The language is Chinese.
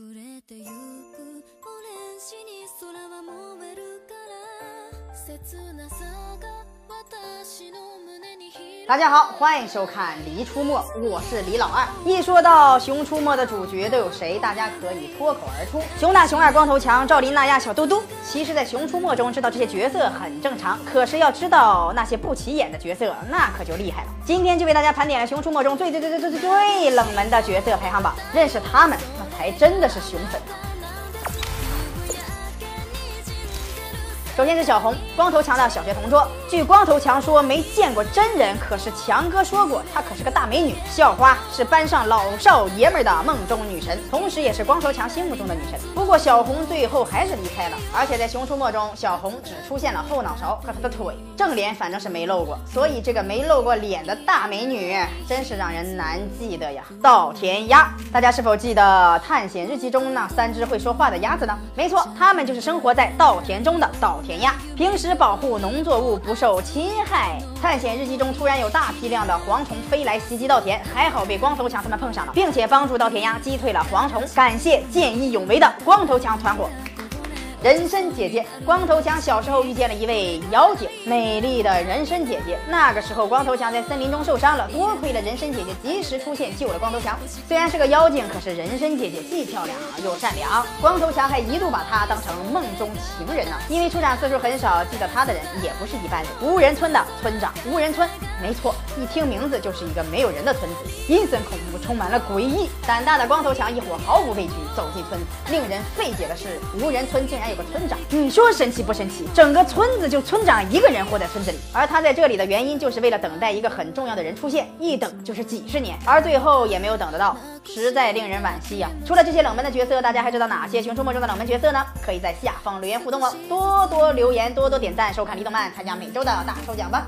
溢れてゆくオレンジに空は燃えるから切なさが私の胸に響大家好，欢迎收看《梨出没》，我是李老二。一说到《熊出没》的主角都有谁，大家可以脱口而出：熊大、熊二、光头强、赵琳娜亚、小嘟嘟。其实，在《熊出没》中知道这些角色很正常，可是要知道那些不起眼的角色，那可就厉害了。今天就为大家盘点了《熊出没》中最最最最最最最冷门的角色排行榜，认识他们，那 还真的是熊粉。首先是小红，光头强的小学同桌。据光头强说没见过真人，可是强哥说过她可是个大美女。校花是班上老少爷们的梦中女神，同时也是光头强心目中的女神。不过小红最后还是离开了，而且在《熊出没》中，小红只出现了后脑勺和她的腿，正脸反正是没露过。所以这个没露过脸的大美女，真是让人难记得呀。稻田鸭，大家是否记得《探险日记》中那三只会说话的鸭子呢？没错，它们就是生活在稻田中的稻田。田鸭平时保护农作物不受侵害。探险日记中突然有大批量的蝗虫飞来袭击稻田，还好被光头强他们碰上了，并且帮助稻田鸭击退了蝗虫。感谢见义勇为的光头强团伙。人参姐姐，光头强小时候遇见了一位妖精，美丽的人参姐姐。那个时候，光头强在森林中受伤了，多亏了人参姐姐及时出现救了光头强。虽然是个妖精，可是人参姐姐既漂亮又善良，光头强还一度把她当成梦中情人呢。因为出场次数很少，记得她的人也不是一般人。无人村的村长，无人村，没错，一听名字就是一个没有人的村子，阴森恐怖，充满了诡异。胆大的光头强一伙毫无畏惧走进村。令人费解的是，无人村竟然有个村长，你说神奇不神奇？整个村子就村长一个人活在村子里，而他在这里的原因就是为了等待一个很重要的人出现，一等就是几十年，而最后也没有等得到，实在令人惋惜呀。除了这些冷门的角色，大家还知道哪些《熊出没》中的冷门角色呢？可以在下方留言互动哦，多多留言，多多点赞，收看李动漫，参加每周的大抽奖吧。